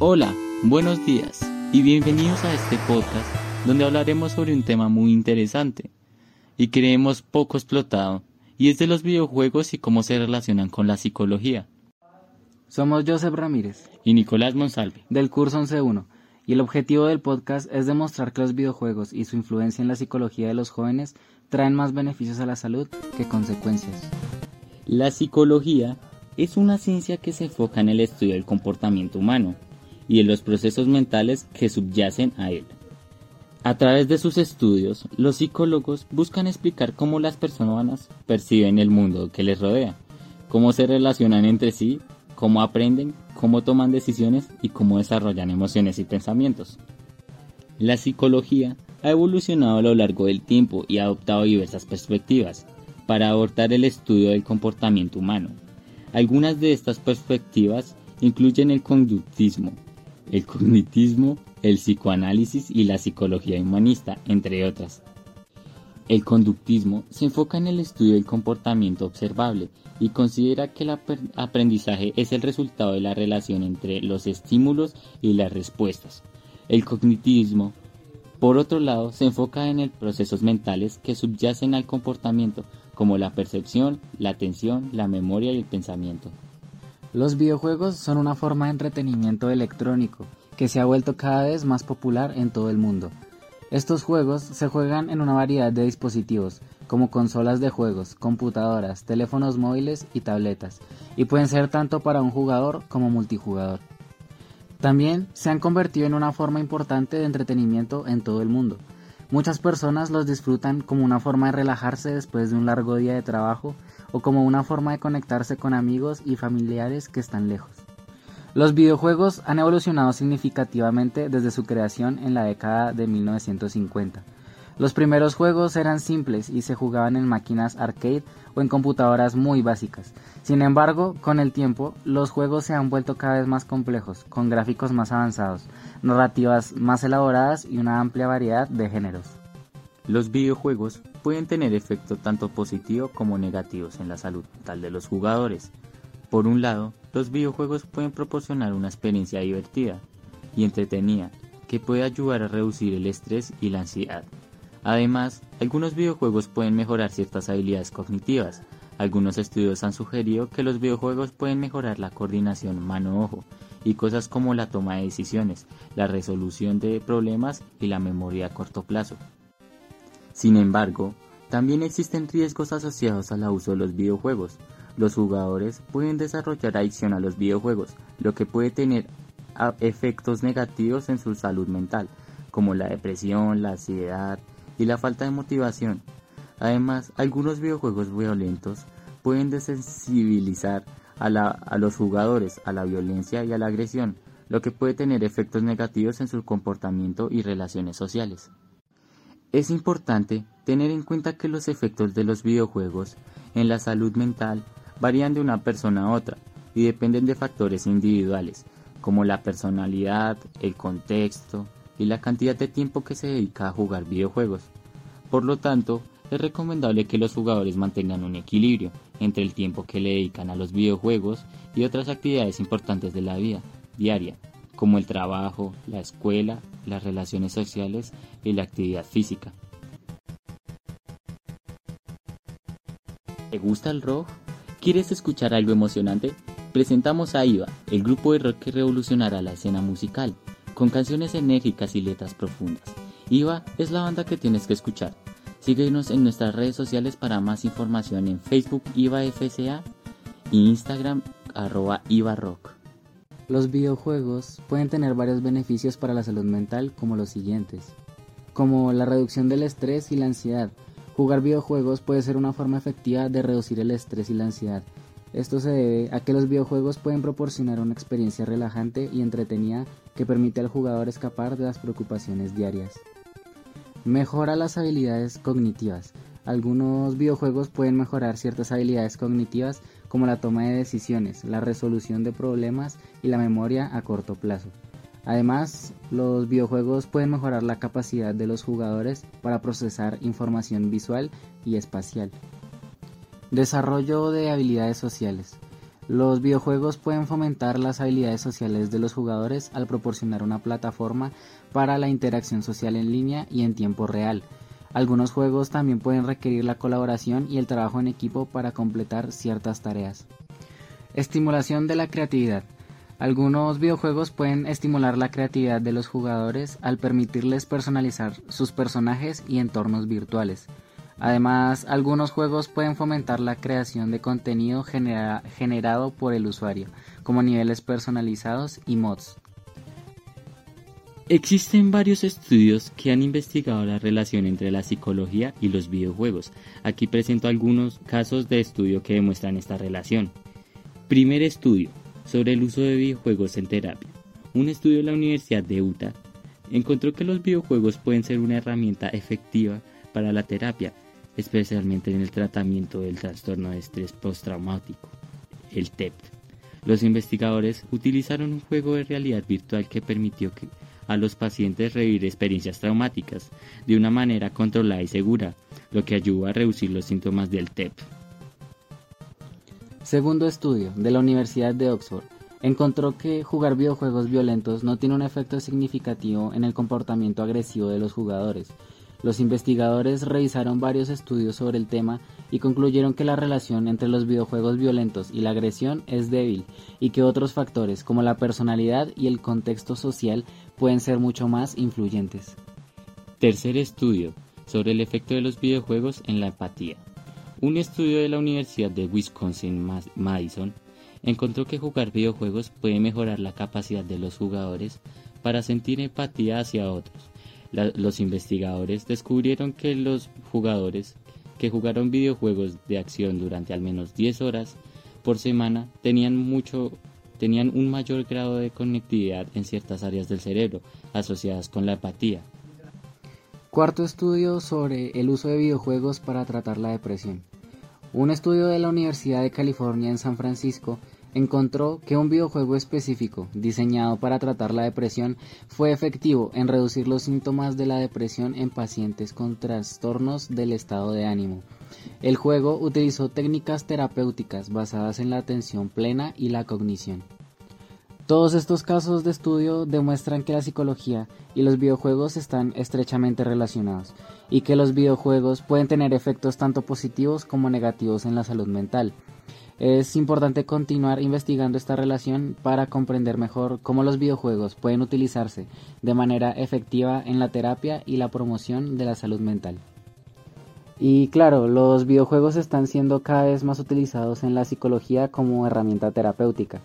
Hola, buenos días y bienvenidos a este podcast donde hablaremos sobre un tema muy interesante y creemos poco explotado y es de los videojuegos y cómo se relacionan con la psicología. Somos Joseph Ramírez y Nicolás Monsalve del curso 11.1 y el objetivo del podcast es demostrar que los videojuegos y su influencia en la psicología de los jóvenes traen más beneficios a la salud que consecuencias. La psicología es una ciencia que se enfoca en el estudio del comportamiento humano y en los procesos mentales que subyacen a él. A través de sus estudios, los psicólogos buscan explicar cómo las personas perciben el mundo que les rodea, cómo se relacionan entre sí, cómo aprenden, cómo toman decisiones y cómo desarrollan emociones y pensamientos. La psicología ha evolucionado a lo largo del tiempo y ha adoptado diversas perspectivas para abordar el estudio del comportamiento humano. Algunas de estas perspectivas incluyen el conductismo, el cognitismo, el psicoanálisis y la psicología humanista, entre otras. El conductismo se enfoca en el estudio del comportamiento observable y considera que el aprendizaje es el resultado de la relación entre los estímulos y las respuestas. El cognitivismo, por otro lado, se enfoca en los procesos mentales que subyacen al comportamiento, como la percepción, la atención, la memoria y el pensamiento. Los videojuegos son una forma de entretenimiento electrónico que se ha vuelto cada vez más popular en todo el mundo. Estos juegos se juegan en una variedad de dispositivos, como consolas de juegos, computadoras, teléfonos móviles y tabletas, y pueden ser tanto para un jugador como multijugador. También se han convertido en una forma importante de entretenimiento en todo el mundo. Muchas personas los disfrutan como una forma de relajarse después de un largo día de trabajo o como una forma de conectarse con amigos y familiares que están lejos. Los videojuegos han evolucionado significativamente desde su creación en la década de 1950. Los primeros juegos eran simples y se jugaban en máquinas arcade o en computadoras muy básicas. Sin embargo, con el tiempo, los juegos se han vuelto cada vez más complejos, con gráficos más avanzados, narrativas más elaboradas y una amplia variedad de géneros. Los videojuegos pueden tener efectos tanto positivos como negativos en la salud mental de los jugadores. Por un lado, los videojuegos pueden proporcionar una experiencia divertida y entretenida que puede ayudar a reducir el estrés y la ansiedad. Además, algunos videojuegos pueden mejorar ciertas habilidades cognitivas. Algunos estudios han sugerido que los videojuegos pueden mejorar la coordinación mano-ojo y cosas como la toma de decisiones, la resolución de problemas y la memoria a corto plazo. Sin embargo, también existen riesgos asociados al uso de los videojuegos. Los jugadores pueden desarrollar adicción a los videojuegos, lo que puede tener efectos negativos en su salud mental, como la depresión, la ansiedad y la falta de motivación. Además, algunos videojuegos violentos pueden desensibilizar a, los jugadores a la violencia y a la agresión, lo que puede tener efectos negativos en su comportamiento y relaciones sociales. Es importante tener en cuenta que los efectos de los videojuegos en la salud mental varían de una persona a otra y dependen de factores individuales, como la personalidad, el contexto y la cantidad de tiempo que se dedica a jugar videojuegos. Por lo tanto, es recomendable que los jugadores mantengan un equilibrio entre el tiempo que le dedican a los videojuegos y otras actividades importantes de la vida diaria, como el trabajo, la escuela, las relaciones sociales y la actividad física. ¿Te gusta el rock? ¿Quieres escuchar algo emocionante? Presentamos a IVA, el grupo de rock que revolucionará la escena musical, con canciones enérgicas y letras profundas. IVA es la banda que tienes que escuchar. Síguenos en nuestras redes sociales para más información en Facebook IVA FCA e Instagram arroba IVA. Los videojuegos pueden tener varios beneficios para la salud mental como los siguientes, como la reducción del estrés y la ansiedad. Jugar videojuegos puede ser una forma efectiva de reducir el estrés y la ansiedad. Esto se debe a que los videojuegos pueden proporcionar una experiencia relajante y entretenida que permite al jugador escapar de las preocupaciones diarias. Mejora las habilidades cognitivas. Algunos videojuegos pueden mejorar ciertas habilidades cognitivas como la toma de decisiones, la resolución de problemas y la memoria a corto plazo. Además, los videojuegos pueden mejorar la capacidad de los jugadores para procesar información visual y espacial. Desarrollo de habilidades sociales. Los videojuegos pueden fomentar las habilidades sociales de los jugadores al proporcionar una plataforma para la interacción social en línea y en tiempo real. Algunos juegos también pueden requerir la colaboración y el trabajo en equipo para completar ciertas tareas. Estimulación de la creatividad. Algunos videojuegos pueden estimular la creatividad de los jugadores al permitirles personalizar sus personajes y entornos virtuales. Además, algunos juegos pueden fomentar la creación de contenido generado por el usuario, como niveles personalizados y mods. Existen varios estudios que han investigado la relación entre la psicología y los videojuegos. Aquí presento algunos casos de estudio que demuestran esta relación. Primer estudio sobre el uso de videojuegos en terapia. Un estudio de la Universidad de Utah encontró que los videojuegos pueden ser una herramienta efectiva para la terapia especialmente en el tratamiento del trastorno de estrés postraumático, el TEP. Los investigadores utilizaron un juego de realidad virtual que permitió a los pacientes revivir experiencias traumáticas de una manera controlada y segura, lo que ayudó a reducir los síntomas del TEP. Segundo estudio de la Universidad de Oxford encontró que jugar videojuegos violentos no tiene un efecto significativo en el comportamiento agresivo de los jugadores, los investigadores revisaron varios estudios sobre el tema y concluyeron que la relación entre los videojuegos violentos y la agresión es débil y que otros factores como la personalidad y el contexto social pueden ser mucho más influyentes. Tercer estudio sobre el efecto de los videojuegos en la empatía. Un estudio de la Universidad de Wisconsin-Madison encontró que jugar videojuegos puede mejorar la capacidad de los jugadores para sentir empatía hacia otros los investigadores descubrieron que los jugadores que jugaron videojuegos de acción durante al menos 10 horas por semana tenían mucho tenían un mayor grado de conectividad en ciertas áreas del cerebro asociadas con la empatía. Cuarto estudio sobre el uso de videojuegos para tratar la depresión. Un estudio de la Universidad de California en San Francisco encontró que un videojuego específico diseñado para tratar la depresión fue efectivo en reducir los síntomas de la depresión en pacientes con trastornos del estado de ánimo. El juego utilizó técnicas terapéuticas basadas en la atención plena y la cognición. Todos estos casos de estudio demuestran que la psicología y los videojuegos están estrechamente relacionados y que los videojuegos pueden tener efectos tanto positivos como negativos en la salud mental. Es importante continuar investigando esta relación para comprender mejor cómo los videojuegos pueden utilizarse de manera efectiva en la terapia y la promoción de la salud mental. Y claro, los videojuegos están siendo cada vez más utilizados en la psicología como herramienta terapéutica.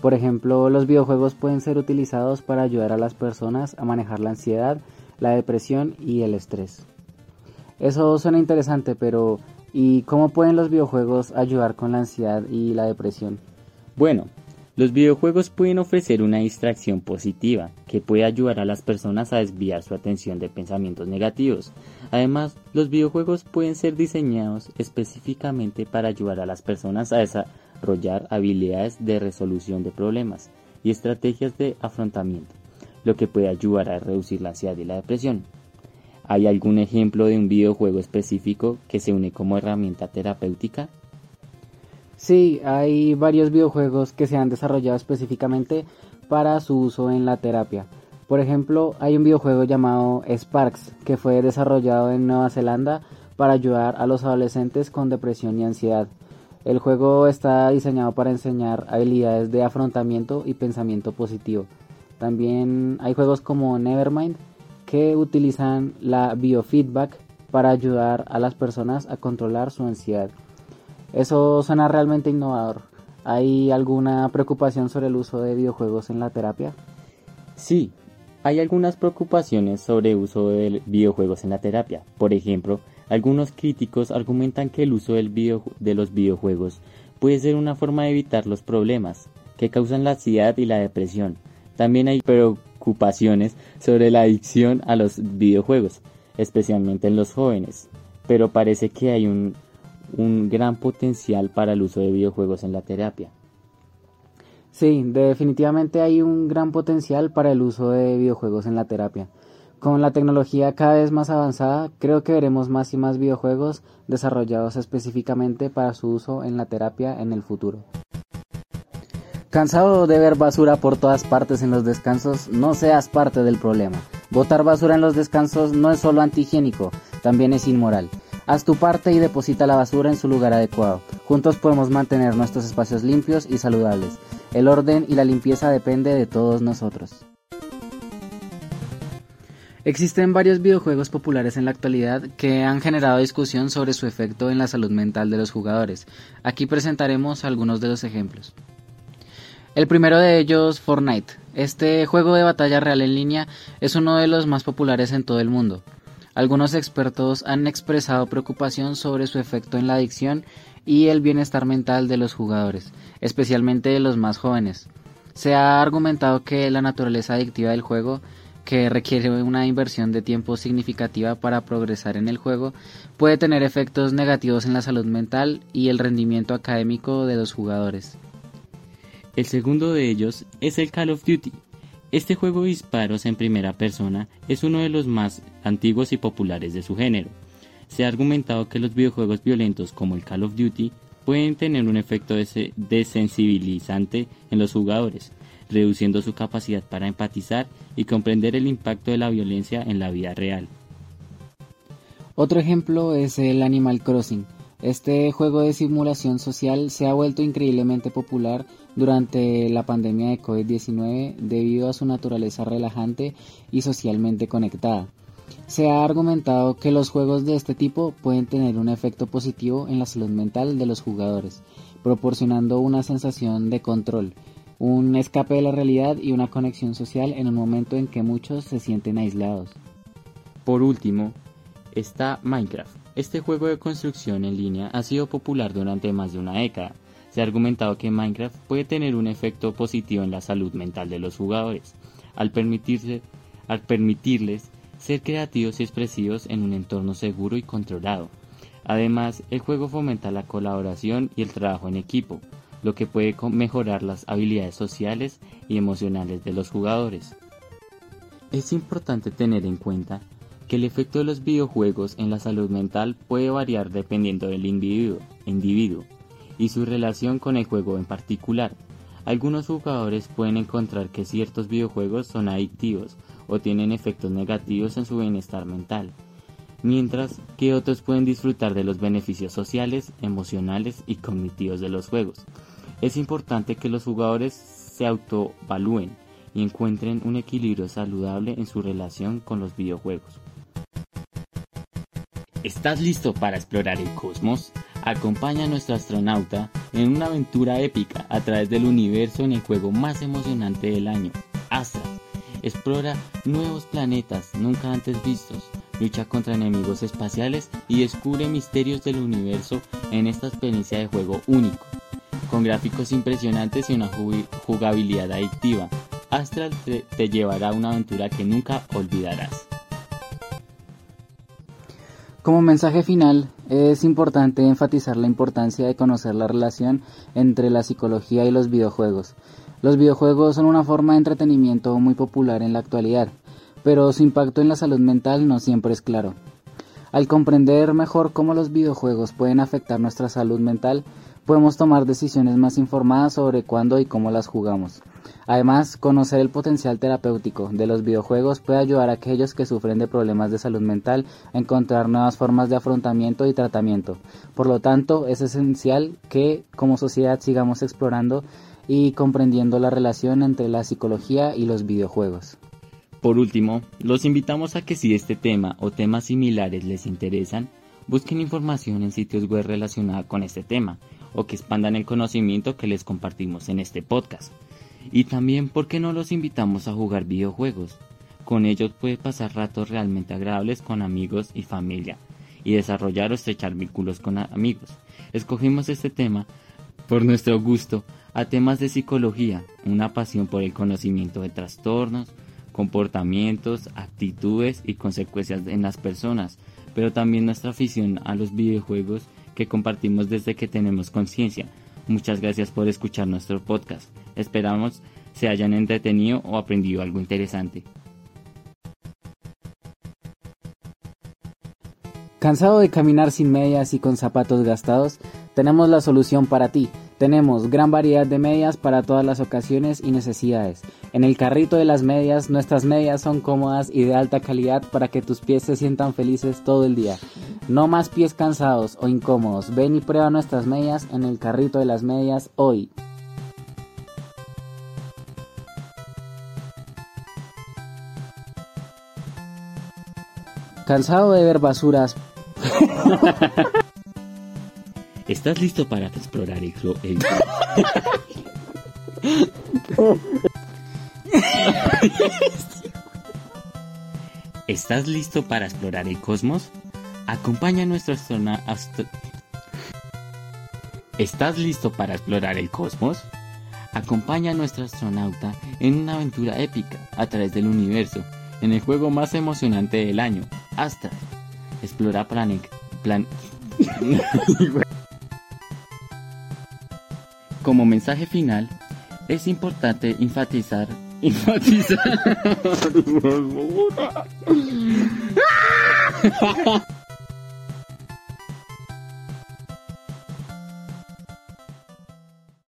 Por ejemplo, los videojuegos pueden ser utilizados para ayudar a las personas a manejar la ansiedad, la depresión y el estrés. Eso suena interesante, pero ¿Y cómo pueden los videojuegos ayudar con la ansiedad y la depresión? Bueno, los videojuegos pueden ofrecer una distracción positiva que puede ayudar a las personas a desviar su atención de pensamientos negativos. Además, los videojuegos pueden ser diseñados específicamente para ayudar a las personas a desarrollar habilidades de resolución de problemas y estrategias de afrontamiento, lo que puede ayudar a reducir la ansiedad y la depresión. ¿Hay algún ejemplo de un videojuego específico que se une como herramienta terapéutica? Sí, hay varios videojuegos que se han desarrollado específicamente para su uso en la terapia. Por ejemplo, hay un videojuego llamado Sparks que fue desarrollado en Nueva Zelanda para ayudar a los adolescentes con depresión y ansiedad. El juego está diseñado para enseñar habilidades de afrontamiento y pensamiento positivo. También hay juegos como Nevermind que utilizan la biofeedback para ayudar a las personas a controlar su ansiedad. Eso suena realmente innovador. ¿Hay alguna preocupación sobre el uso de videojuegos en la terapia? Sí, hay algunas preocupaciones sobre el uso de videojuegos en la terapia. Por ejemplo, algunos críticos argumentan que el uso de los videojuegos puede ser una forma de evitar los problemas que causan la ansiedad y la depresión. También hay preocupaciones sobre la adicción a los videojuegos, especialmente en los jóvenes, pero parece que hay un, un gran potencial para el uso de videojuegos en la terapia. Sí, definitivamente hay un gran potencial para el uso de videojuegos en la terapia. Con la tecnología cada vez más avanzada, creo que veremos más y más videojuegos desarrollados específicamente para su uso en la terapia en el futuro. Cansado de ver basura por todas partes en los descansos, no seas parte del problema. Botar basura en los descansos no es solo antihigiénico, también es inmoral. Haz tu parte y deposita la basura en su lugar adecuado. Juntos podemos mantener nuestros espacios limpios y saludables. El orden y la limpieza depende de todos nosotros. Existen varios videojuegos populares en la actualidad que han generado discusión sobre su efecto en la salud mental de los jugadores. Aquí presentaremos algunos de los ejemplos. El primero de ellos, Fortnite. Este juego de batalla real en línea es uno de los más populares en todo el mundo. Algunos expertos han expresado preocupación sobre su efecto en la adicción y el bienestar mental de los jugadores, especialmente de los más jóvenes. Se ha argumentado que la naturaleza adictiva del juego, que requiere una inversión de tiempo significativa para progresar en el juego, puede tener efectos negativos en la salud mental y el rendimiento académico de los jugadores. El segundo de ellos es el Call of Duty. Este juego de disparos en primera persona es uno de los más antiguos y populares de su género. Se ha argumentado que los videojuegos violentos como el Call of Duty pueden tener un efecto desensibilizante en los jugadores, reduciendo su capacidad para empatizar y comprender el impacto de la violencia en la vida real. Otro ejemplo es el Animal Crossing. Este juego de simulación social se ha vuelto increíblemente popular durante la pandemia de COVID-19 debido a su naturaleza relajante y socialmente conectada. Se ha argumentado que los juegos de este tipo pueden tener un efecto positivo en la salud mental de los jugadores, proporcionando una sensación de control, un escape de la realidad y una conexión social en un momento en que muchos se sienten aislados. Por último, está Minecraft. Este juego de construcción en línea ha sido popular durante más de una década se ha argumentado que Minecraft puede tener un efecto positivo en la salud mental de los jugadores, al, permitirles ser creativos y expresivos en un entorno seguro y controlado. Además, el juego fomenta la colaboración y el trabajo en equipo, lo que puede mejorar las habilidades sociales y emocionales de los jugadores. Es importante tener en cuenta que el efecto de los videojuegos en la salud mental puede variar dependiendo del individuo y su relación con el juego en particular. Algunos jugadores pueden encontrar que ciertos videojuegos son adictivos o tienen efectos negativos en su bienestar mental, mientras que otros pueden disfrutar de los beneficios sociales, emocionales y cognitivos de los juegos. Es importante que los jugadores se autovalúen y encuentren un equilibrio saludable en su relación con los videojuegos. ¿Estás listo para explorar el cosmos? Acompaña a nuestro astronauta en una aventura épica a través del universo en el juego más emocionante del año, Astra. Explora nuevos planetas nunca antes vistos, lucha contra enemigos espaciales y descubre misterios del universo en esta experiencia de juego único. Con gráficos impresionantes y una jugabilidad adictiva, Astral te llevará a una aventura que nunca olvidarás. Como mensaje final, es importante enfatizar la importancia de conocer la relación entre la psicología y los videojuegos. Los videojuegos son una forma de entretenimiento muy popular en la actualidad, pero su impacto en la salud mental no siempre es claro. Al comprender mejor cómo los videojuegos pueden afectar nuestra salud mental, podemos tomar decisiones más informadas sobre cuándo y cómo las jugamos. Además, conocer el potencial terapéutico de los videojuegos puede ayudar a aquellos que sufren de problemas de salud mental a encontrar nuevas formas de afrontamiento y tratamiento. Por lo tanto, es esencial que como sociedad sigamos explorando y comprendiendo la relación entre la psicología y los videojuegos. Por último, los invitamos a que si este tema o temas similares les interesan, busquen información en sitios web relacionados con este tema o que expandan el conocimiento que les compartimos en este podcast. Y también, ¿por qué no los invitamos a jugar videojuegos? Con ellos puede pasar ratos realmente agradables con amigos y familia y desarrollar o estrechar vínculos con amigos. Escogimos este tema por nuestro gusto a temas de psicología, una pasión por el conocimiento de trastornos, comportamientos, actitudes y consecuencias en las personas, pero también nuestra afición a los videojuegos que compartimos desde que tenemos conciencia. Muchas gracias por escuchar nuestro podcast. Esperamos se hayan entretenido o aprendido algo interesante. ¿Cansado de caminar sin medias y con zapatos gastados? Tenemos la solución para ti Tenemos gran variedad de medias para todas las ocasiones y necesidades. En el carrito de las medias, nuestras medias son cómodas y de alta calidad para que tus pies se sientan felices todo el día. No más pies cansados o incómodos. Ven y prueba nuestras medias en el carrito de las medias hoy. Cansado de ver basuras. ¿Estás listo para explorar el, el... ¿Estás listo para explorar el cosmos? Acompaña a nuestro astronauta. ¿Estás listo para explorar el cosmos? Acompaña a nuestro astronauta en una aventura épica a través del universo, en el juego más emocionante del año, Astra. Explora Planet. Plan... Como mensaje final, es importante enfatizar. Enfatizar.